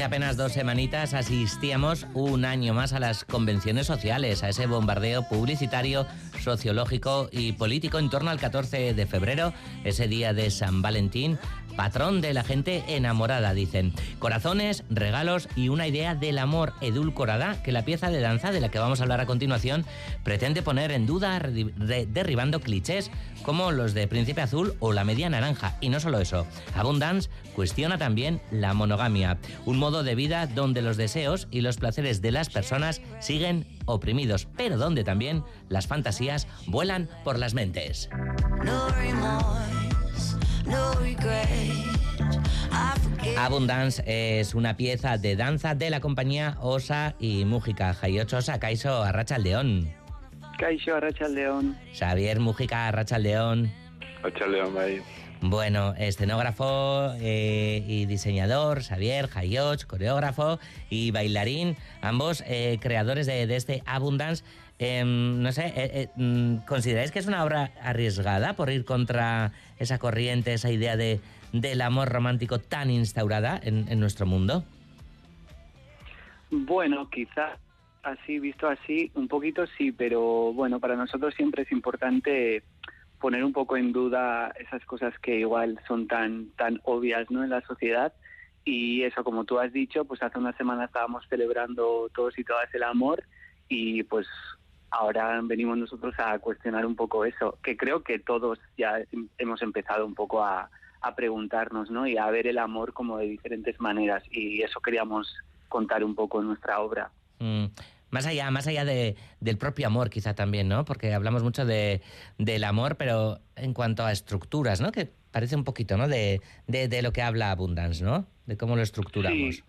hace apenas dos semanitas asistíamos un año más a las convenciones sociales, a ese bombardeo publicitario, sociológico y político en torno al 14 de febrero, ese día de San Valentín, patrón de la gente enamorada, dicen. Corazones, regalos y una idea del amor edulcorada que la pieza de danza de la que vamos a hablar a continuación pretende poner en duda, derribando clichés como los de Príncipe Azul o la Media Naranja. Y no solo eso, Abundance cuestiona también la monogamia, un modo de vida donde los deseos y los placeres de las personas siguen oprimidos, pero donde también las fantasías vuelan por las mentes. Abundance es una pieza de danza de la compañía Osa y Mújica. Jaiocho Osa, Kaiso Arrachaldeón. Caixo Arrachaldeón. Xavier Mújica Arrachaldeón. León bai. Bueno, escenógrafo eh, y diseñador, Xavier Jaioch, coreógrafo y bailarín, ambos eh, creadores de, de este Abundance. Em, no sé, eh, eh, mm, ¿consideráis que es una obra arriesgada por ir contra esa corriente, esa idea de, del amor romántico tan instaurada en, en nuestro mundo? Bueno, quizá así, visto así, un poquito sí, pero bueno, para nosotros siempre es importante poner un poco en duda esas cosas que igual son tan, tan obvias ¿no? en la sociedad. Y eso, como tú has dicho, pues hace una semana estábamos celebrando todos y todas el amor y pues ahora venimos nosotros a cuestionar un poco eso, que creo que todos ya hem- hemos empezado un poco a, a preguntarnos ¿no? y a ver el amor como de diferentes maneras y eso queríamos contar un poco en nuestra obra. Mm, más allá, más allá de- del propio amor, quizá también, ¿no? Porque hablamos mucho de, del amor, pero en cuanto a estructuras, ¿no? Que parece un poquito, ¿no? De, de, de lo que habla Abundance, ¿no? De cómo lo estructuramos. Sí.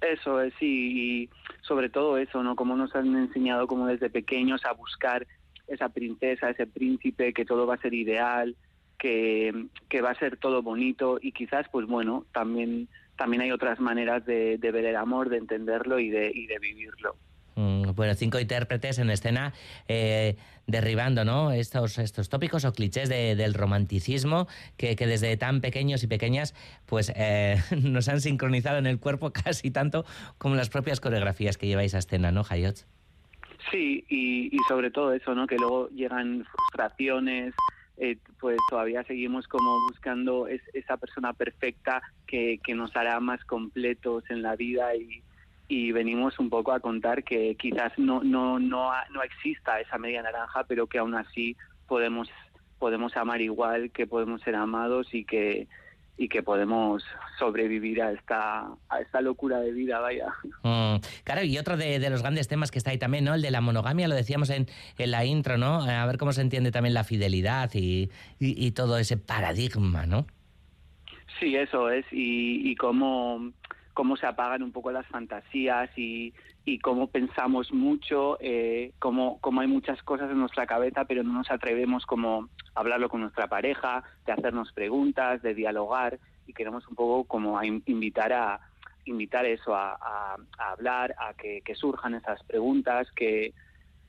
Eso es, sí, y sobre todo eso, ¿no? Como nos han enseñado como desde pequeños a buscar esa princesa, ese príncipe, que todo va a ser ideal, que, que va a ser todo bonito y quizás, pues bueno, también, también hay otras maneras de, de ver el amor, de entenderlo y de, y de vivirlo. Mm, Bueno, cinco intérpretes en escena eh, derribando ¿no? estos, estos tópicos o clichés de- del romanticismo que, que desde tan pequeños y pequeñas pues eh, nos han sincronizado en el cuerpo casi tanto como las propias coreografías que lleváis a escena, ¿no, Hayot? Sí, y, y sobre todo eso, ¿no? Que luego llegan frustraciones, eh, pues todavía seguimos como buscando es- esa persona perfecta que, que nos hará más completos en la vida y, y venimos un poco a contar que quizás no, no, no, no exista esa media naranja, pero que aún así podemos, podemos amar igual, que podemos ser amados y que y que podemos sobrevivir a esta a esta locura de vida, vaya. Mm, claro, y otro de, de los grandes temas que está ahí también, ¿no? El de la monogamia, lo decíamos en, en la intro, ¿no? A ver cómo se entiende también la fidelidad y, y- y todo ese paradigma, ¿no? Sí, eso es, y, y cómo, cómo se apagan un poco las fantasías y, cómo pensamos mucho, eh, cómo, cómo hay muchas cosas en nuestra cabeza, pero no nos atrevemos como a hablarlo con nuestra pareja, de hacernos preguntas, de dialogar, y queremos un poco como a in- invitar a invitar eso a hablar, a que, que surjan esas preguntas, que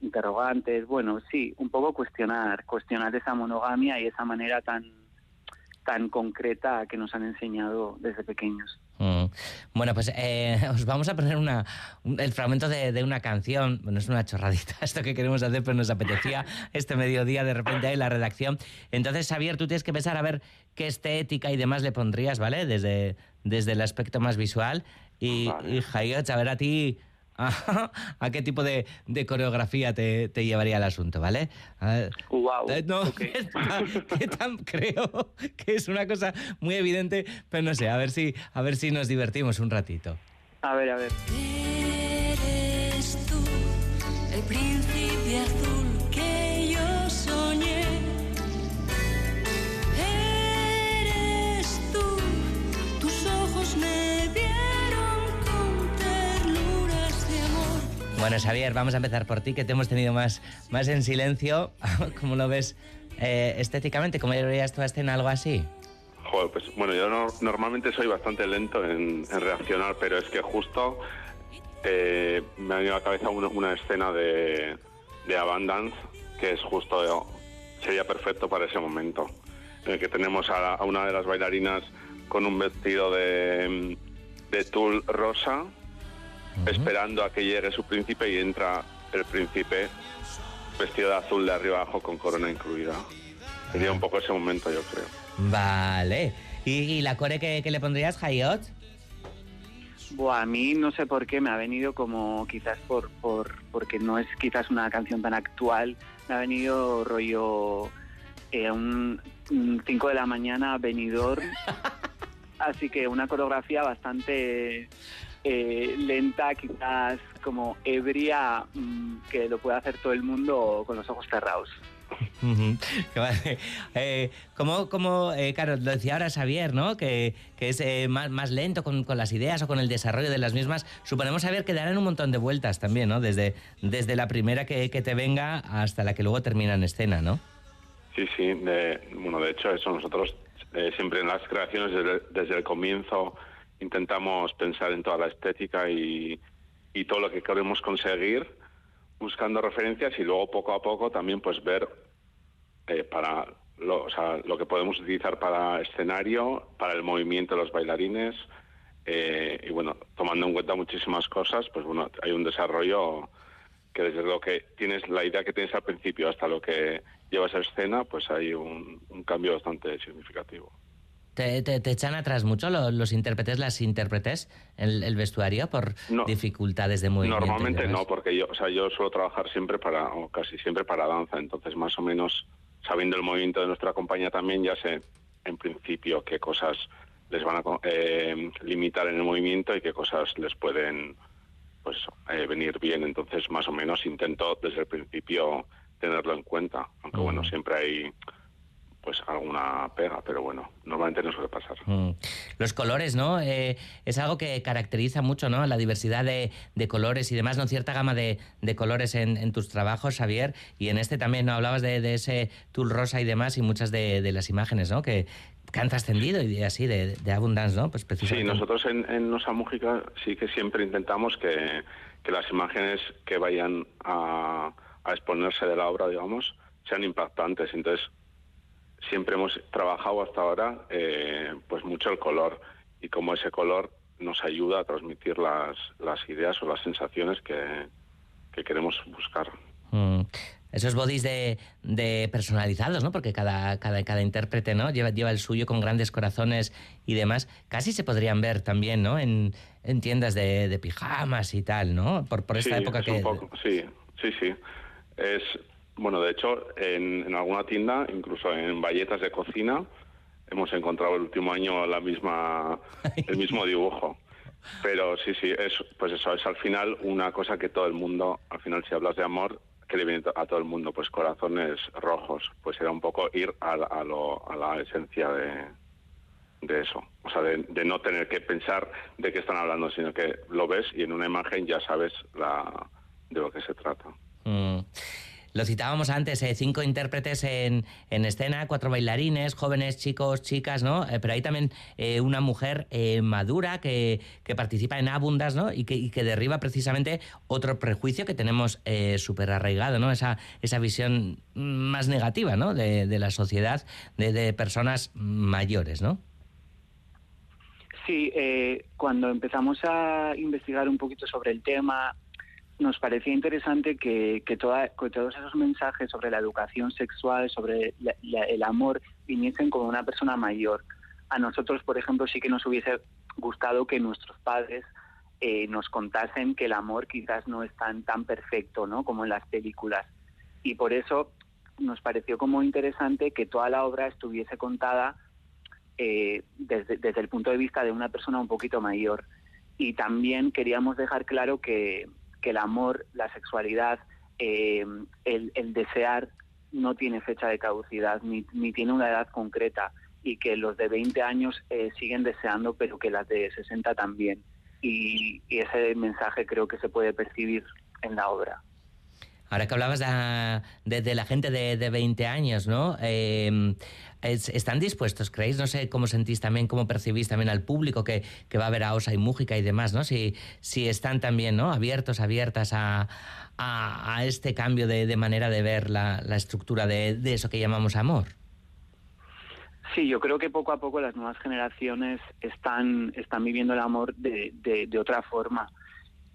interrogantes, bueno, sí, un poco cuestionar, cuestionar esa monogamia y esa manera tan tan concreta que nos han enseñado desde pequeños. Mm. Bueno, pues eh, os vamos a poner una, un- el fragmento de, de una canción. Bueno, es una chorradita esto que queremos hacer, pero nos apetecía este mediodía de repente ahí la redacción. Entonces, Xavier, tú tienes que pensar a ver qué estética y demás le pondrías, ¿vale? Desde, desde el aspecto más visual. Y, Vale. y Jaiot, a ver a ti a, a qué tipo de, de coreografía te, te llevaría el asunto, ¿vale? A Wow. eh, No, que tan- que tan- creo que es una cosa muy evidente, pero no sé, a ver si, a ver si nos divertimos un ratito. A ver, a ver. Eres tú, el príncipe Bueno, Xavier, vamos a empezar por ti, que te hemos tenido más, más en silencio. ¿Cómo lo ves eh, estéticamente? ¿Cómo verías tu escena algo así? Joder, pues bueno, yo normalmente soy bastante lento en, reaccionar, pero es que justo eh, me ha venido a la cabeza una, escena de, de Abundance que es justo, sería perfecto para ese momento, en el que tenemos a, una de las bailarinas con un vestido de, de tul rosa, esperando a que llegue su príncipe y entra el príncipe vestido de azul de arriba abajo con corona incluida. Sería un poco ese momento, yo creo. Vale. ¿Y, la core que, le pondrías, Hayot? a mí no sé por qué me ha venido como quizás por, por porque no es quizás una canción tan actual, me ha venido rollo eh, un 5 de la mañana venidor, así que una coreografía bastante eh, lenta, quizás como ebria, mm, que lo puede hacer todo el mundo con los ojos cerrados. eh, como, como eh, claro, lo decía ahora Xavier, ¿no? Que, que es eh, más, más, lento con, con, las ideas o con el desarrollo de las mismas. Suponemos saber que darán un montón de vueltas también, ¿no? Desde, desde la primera que, que te venga hasta la que luego termina en escena, ¿no? Sí, sí. bueno, de hecho, eso nosotros eh, siempre en las creaciones desde, desde, el comienzo intentamos pensar en toda la estética y, y todo lo que queremos conseguir buscando referencias y luego poco a poco también pues ver eh, para lo, o sea, lo que podemos utilizar para escenario, para el movimiento de los bailarines eh, y bueno, tomando en cuenta muchísimas cosas, pues bueno, hay un desarrollo que desde lo que tienes la idea que tienes al principio hasta lo que llevas a escena, pues hay un cambio bastante significativo. ¿Te, echan atrás mucho los, intérpretes, las intérpretes, el, el vestuario por dificultades de movimiento? Normalmente no, porque yo, o sea, yo suelo trabajar siempre para, o casi siempre para danza, entonces más o menos sabiendo el movimiento de nuestra compañía también ya sé en principio qué cosas les van a eh, limitar en el movimiento y qué cosas les pueden pues eh, venir bien, entonces más o menos intento desde el principio tenerlo en cuenta, aunque bueno, siempre hay pues alguna pega, pero bueno, normalmente no suele pasar. Mm. Los colores, ¿no? Eh, es algo que caracteriza mucho, ¿no? La diversidad de, colores y demás, ¿no? Cierta gama de, colores en, tus trabajos, Javier, y en este también, ¿no? Hablabas de, ese tul rosa y demás y muchas de, las imágenes, ¿no? Que, han trascendido y así, de, Abundance, ¿no? Pues Sí, nosotros en, en Nosa Música sí que siempre intentamos que, las imágenes que vayan a, a exponerse de la obra, digamos, sean impactantes. Entonces, siempre hemos trabajado hasta ahora eh, pues mucho el color y como ese color nos ayuda a transmitir las, las ideas o las sensaciones que, queremos buscar. Mm. Esos bodies de, de, personalizados, ¿no? Porque cada, cada, cada intérprete, ¿no? Lleva, lleva el suyo con grandes corazones y demás. Casi se podrían ver también, ¿no? En, en tiendas de, de, pijamas y tal, ¿no? Por, por esta época que... sí, sí, sí. Es, bueno, de hecho, en, alguna tienda, incluso en valletas de cocina, hemos encontrado el último año la misma, el mismo dibujo. Pero sí, sí, es, pues eso es al final una cosa que todo el mundo, al final si hablas de amor, que le viene a todo el mundo, pues corazones rojos, pues era un poco ir a, a, lo, a la esencia de, de eso. O sea, de, no tener que pensar de qué están hablando, sino que lo ves y en una imagen ya sabes la, de lo que se trata. Mm. Lo citábamos antes, eh, cinco intérpretes en, en, escena, cuatro bailarines, jóvenes, chicos, chicas, ¿no? Eh, pero hay también eh, una mujer madura que, que, participa en Abundas, ¿no? Y que, y que, derriba precisamente otro prejuicio que tenemos súper arraigado, ¿no? Esa, esa visión más negativa, ¿no? De, de la sociedad, de, de, personas mayores, ¿no? Sí, cuando empezamos a investigar un poquito sobre el tema, nos parecía interesante que, que, todos esos mensajes sobre la educación sexual, sobre el amor, viniesen como una persona mayor. A nosotros, por ejemplo, sí que nos hubiese gustado que nuestros padres eh, nos contasen que el amor quizás no es tan, tan perfecto ¿no? como en las películas. Y por eso nos pareció como interesante que toda la obra estuviese contada eh, desde, desde el punto de vista de una persona un poquito mayor. Y también queríamos dejar claro que, que el amor, la sexualidad, eh, el, desear no tiene fecha de caducidad ni, ni, tiene una edad concreta y que los de 20 años eh, siguen deseando, pero que las de 60 también. Y, ese mensaje creo que se puede percibir en la obra. Ahora que hablabas de, la gente de, de 20 años, ¿no? Em, ¿Están dispuestos, creéis? No sé cómo sentís también, cómo percibís también al público que, va a ver a Osa y Mújica y demás, ¿no? Si, si están también, ¿no? Abiertos, abiertas a, este cambio de, manera de ver la, estructura de, eso que llamamos amor. Sí, yo creo que poco a poco las nuevas generaciones están, están viviendo el amor de, de otra forma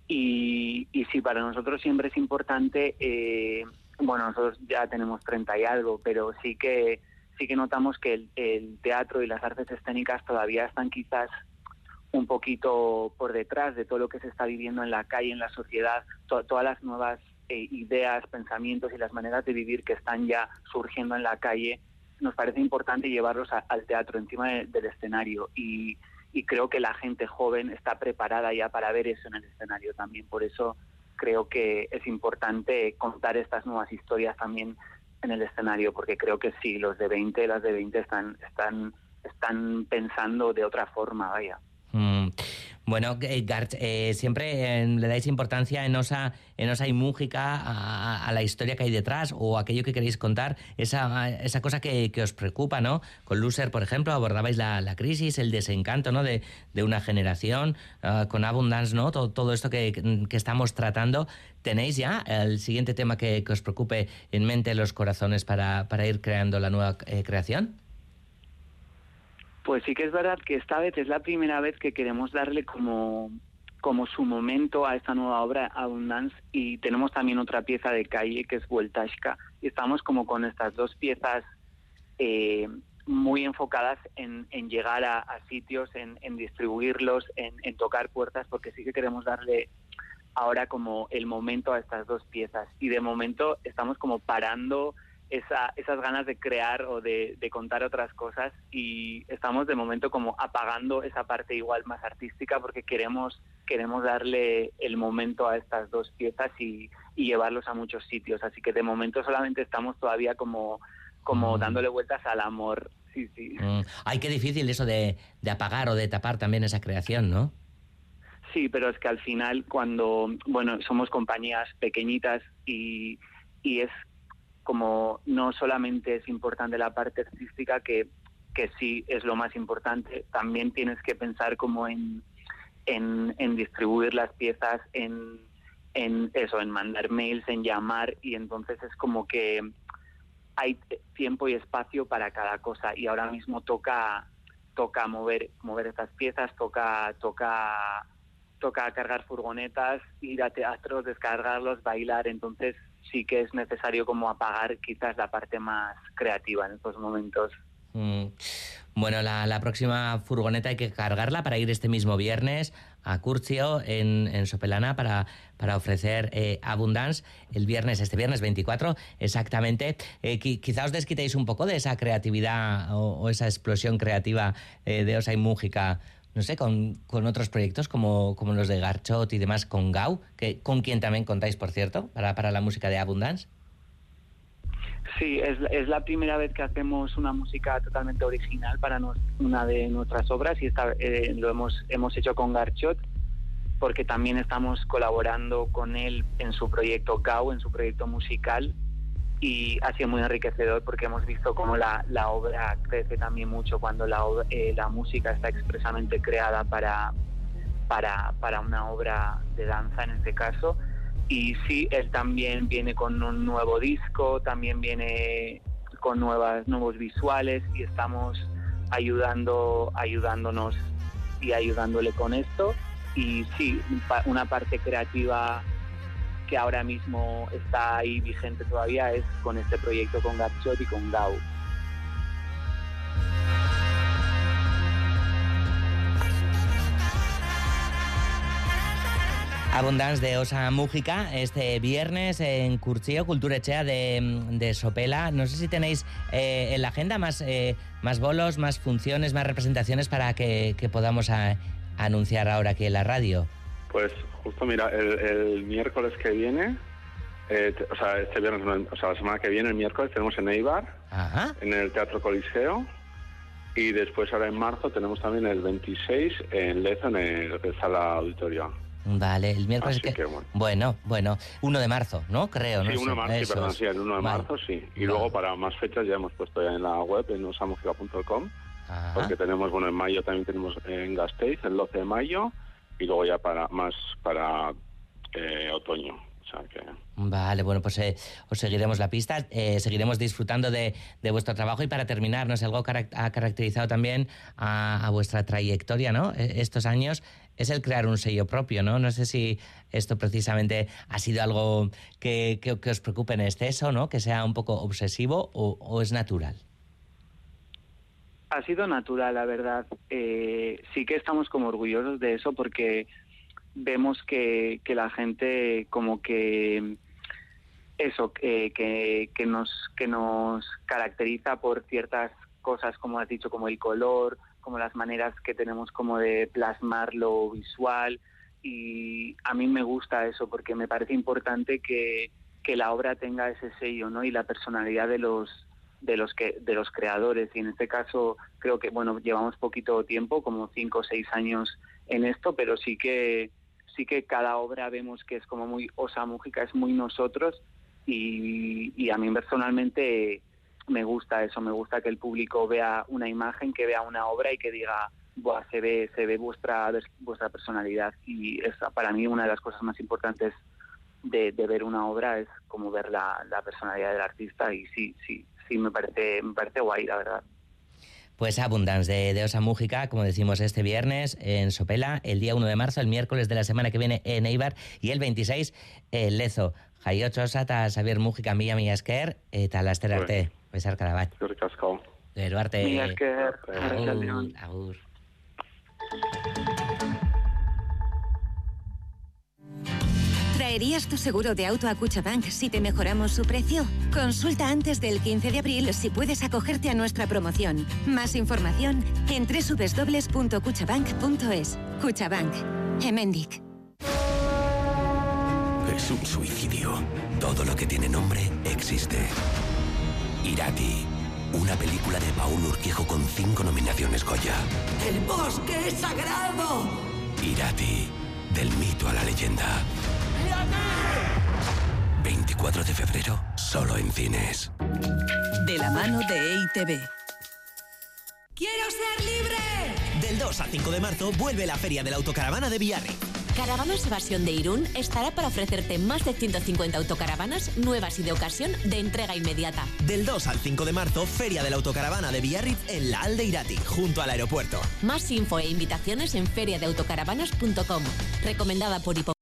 y, y sí, para nosotros siempre es importante, eh, bueno, nosotros ya tenemos 30 y algo, pero sí que sí que notamos que el, teatro y las artes escénicas todavía están quizás un poquito por detrás de todo lo que se está viviendo en la calle, en la sociedad, todas las nuevas eh, ideas, pensamientos y las maneras de vivir que están ya surgiendo en la calle, nos parece importante llevarlos al teatro encima del escenario. Y y creo que la gente joven está preparada ya para ver eso en el escenario también. Por eso creo que es importante contar estas nuevas historias también en el escenario, porque creo que sí, los de 20, las de 20 están, están, están pensando de otra forma, vaya. Mm. Bueno, eh, Garch, eh, siempre eh, le dais importancia en Osa, en Osa y Mújica a, la historia que hay detrás o aquello que queréis contar, esa, esa cosa que, os preocupa, ¿no? Con Loser, por ejemplo, abordabais la, crisis, el desencanto, ¿no? De, una generación, ah, con Abundance, ¿no? Todo, esto que, estamos tratando. ¿Tenéis ya el siguiente tema que, os preocupe en mente los corazones para, para ir creando la nueva creación? Pues sí que es verdad que esta vez es la primera vez que queremos darle como, como su momento a esta nueva obra, Abundance, y tenemos también otra pieza de calle que es Vueltashka, y estamos como con estas dos piezas eh, muy enfocadas en, llegar a, sitios, en, distribuirlos, en, tocar puertas, porque sí que queremos darle ahora como el momento a estas dos piezas. Y de momento estamos como parando esa, esas ganas de crear o de, contar otras cosas y estamos de momento como apagando esa parte igual más artística porque queremos queremos darle el momento a estas dos piezas y, llevarlos a muchos sitios así que de momento solamente estamos todavía como como mm. dándole vueltas al amor sí sí mm. ay qué difícil eso de, de apagar o de tapar también esa creación no sí pero es que al final cuando bueno somos compañías pequeñitas y y es como no solamente es importante la parte artística, que, que sí es lo más importante, también tienes que pensar como en, en, distribuir las piezas, en, en eso, en mandar mails, en llamar, y entonces es como que hay tiempo y espacio para cada cosa y ahora mismo toca toca mover mover estas piezas toca toca toca cargar furgonetas ir a teatros descargarlos bailar entonces sí que es necesario como apagar quizás la parte más creativa en estos momentos. Mm. Bueno, la, próxima furgoneta hay que cargarla para ir este mismo viernes a Curcio en, Sopelana para, para ofrecer eh, Abundance el viernes, este viernes 24 exactamente. Eh, quizá os desquitéis un poco de esa creatividad o, esa explosión creativa eh, de Osa y Mújica no sé, con, otros proyectos como, como, los de Garchot y demás, con Gau, que, con quien también contáis, por cierto, para, para la música de Abundance. Sí, es, es, la primera vez que hacemos una música totalmente original para una de nuestras obras y esta, eh, lo hemos, hemos hecho con Garchot porque también estamos colaborando con él en su proyecto Gau, en su proyecto musical y ha sido muy enriquecedor porque hemos visto cómo la, la obra crece también mucho cuando la, eh, la música está expresamente creada para, para, para una obra de danza en este caso. Y sí, él también viene con un nuevo disco, también viene con nuevas, nuevos visuales y estamos ayudando, ayudándonos y ayudándole con esto. Y sí, una parte creativa que ahora mismo está ahí vigente todavía es con este proyecto con Gatshot y con Gau. Abundance de Osa Mújica este viernes en Curchillo, Cultura Echea de, Sopela. No sé si tenéis eh, en la agenda más, eh, más bolos, más funciones, más representaciones para que, podamos anunciar ahora aquí en la radio. Pues Justo, mira, el, miércoles que viene, eh, o sea, este viernes, o sea, la semana que viene, el miércoles, tenemos en Eibar, en el Teatro Coliseo. Y después, ahora en marzo, tenemos también el 26 en Lezo, en el Sala Auditorio. Vale, el miércoles que... que bueno. bueno, bueno, 1 de marzo, ¿no? Creo, ¿no? Sí, 1 de marzo, sí, Eso perdón, sí, el 1 de Vale. marzo, sí. Y Vale. luego para más fechas ya hemos puesto ya en la web, en usamusica.com, Ajá. porque tenemos, bueno, en mayo también tenemos en Gasteiz, el 12 de mayo, y luego ya para más para eh, otoño. Que... Vale, bueno, pues eh, os seguiremos la pista, eh, seguiremos disfrutando de, de vuestro trabajo y para terminar, ¿no? Si algo carac- ha caracterizado también a, vuestra trayectoria, ¿no? E- Estos años es el crear un sello propio, ¿no? No sé si esto precisamente ha sido algo que, que- que os preocupe en exceso, ¿no? Que sea un poco obsesivo o es natural. Ha sido natural, la verdad. Eh, sí que estamos como orgullosos de eso porque vemos que, que la gente como que eso, que, que, que nos, que nos caracteriza por ciertas cosas, como has dicho, como el color, como las maneras que tenemos como de plasmar lo visual. Y a mí me gusta eso porque me parece importante que, que la obra tenga ese sello ¿no? y la personalidad de los, de los que de los creadores. Y en este caso creo que bueno llevamos poquito tiempo como cinco o seis años en esto pero sí que sí que cada obra vemos que es como muy osa música es muy nosotros. Y, y a mí personalmente me gusta eso me gusta que el público vea una imagen que vea una obra y que diga Buah, se ve se ve vuestra vuestra personalidad y esa para mí una de las cosas más importantes de, ver una obra es como ver la, la personalidad del artista. Y sí, sí, sí me parece, me parece guay, la verdad. Pues Abundance de, de Osa Mújica, como decimos este viernes en Sopela, el día 1 de marzo, el miércoles de la semana que viene en Eibar y el 26 en Lezo. Jaiotxo eta Xavier Mújica mila esker eta laster arte, besar cada bat. Eskerrik asko. Gero arte. Mila esker, arratsaldeon. Agur, agur. ¿Traerías tu seguro de auto a Cuchabank si te mejoramos su precio? Consulta antes del 15 de abril si puedes acogerte a nuestra promoción. Más información en www.cuchabank.es. Cuchabank. Hemendic. Es un suicidio. Todo lo que tiene nombre existe. Irati. Una película de Paul Urquijo con cinco nominaciones Goya. ¡El bosque es sagrado! Irati. Del mito a la leyenda. 24 de febrero, solo en cines. De la mano de EITV. ¡Quiero ser libre! Del 2 al 5 de marzo vuelve la Feria de la Autocaravana de Villarri. Caravanas Evasión de Irún estará para ofrecerte más de 150 autocaravanas nuevas y de ocasión de entrega inmediata. Del 2 al 5 de marzo, Feria de la Autocaravana de Villarri en la Alde Irati, junto al aeropuerto. Más info e invitaciones en feriadeautocaravanas.com. Recomendada por Hipo